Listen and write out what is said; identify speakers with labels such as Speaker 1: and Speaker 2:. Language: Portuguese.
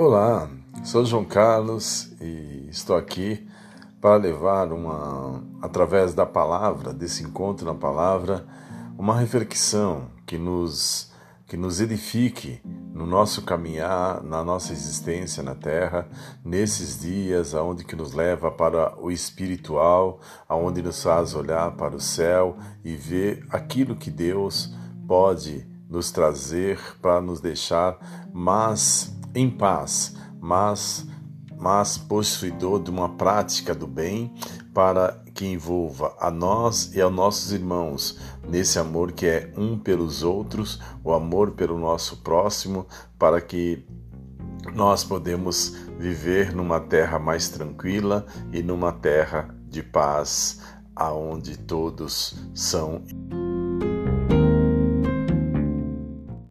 Speaker 1: Olá, sou João Carlos e estou aqui para levar uma, através da palavra, desse encontro na palavra, uma reflexão que nos, que nos edifique no nosso caminhar, na nossa existência na Terra, nesses dias aonde que nos leva para o espiritual, aonde nos faz olhar para o céu e ver aquilo que Deus pode nos trazer para nos deixar mais em paz, mas, mas possuidor de uma prática do bem para que envolva a nós e aos nossos irmãos nesse amor que é um pelos outros, o amor pelo nosso próximo, para que nós podemos viver numa terra mais tranquila e numa terra de paz, aonde todos são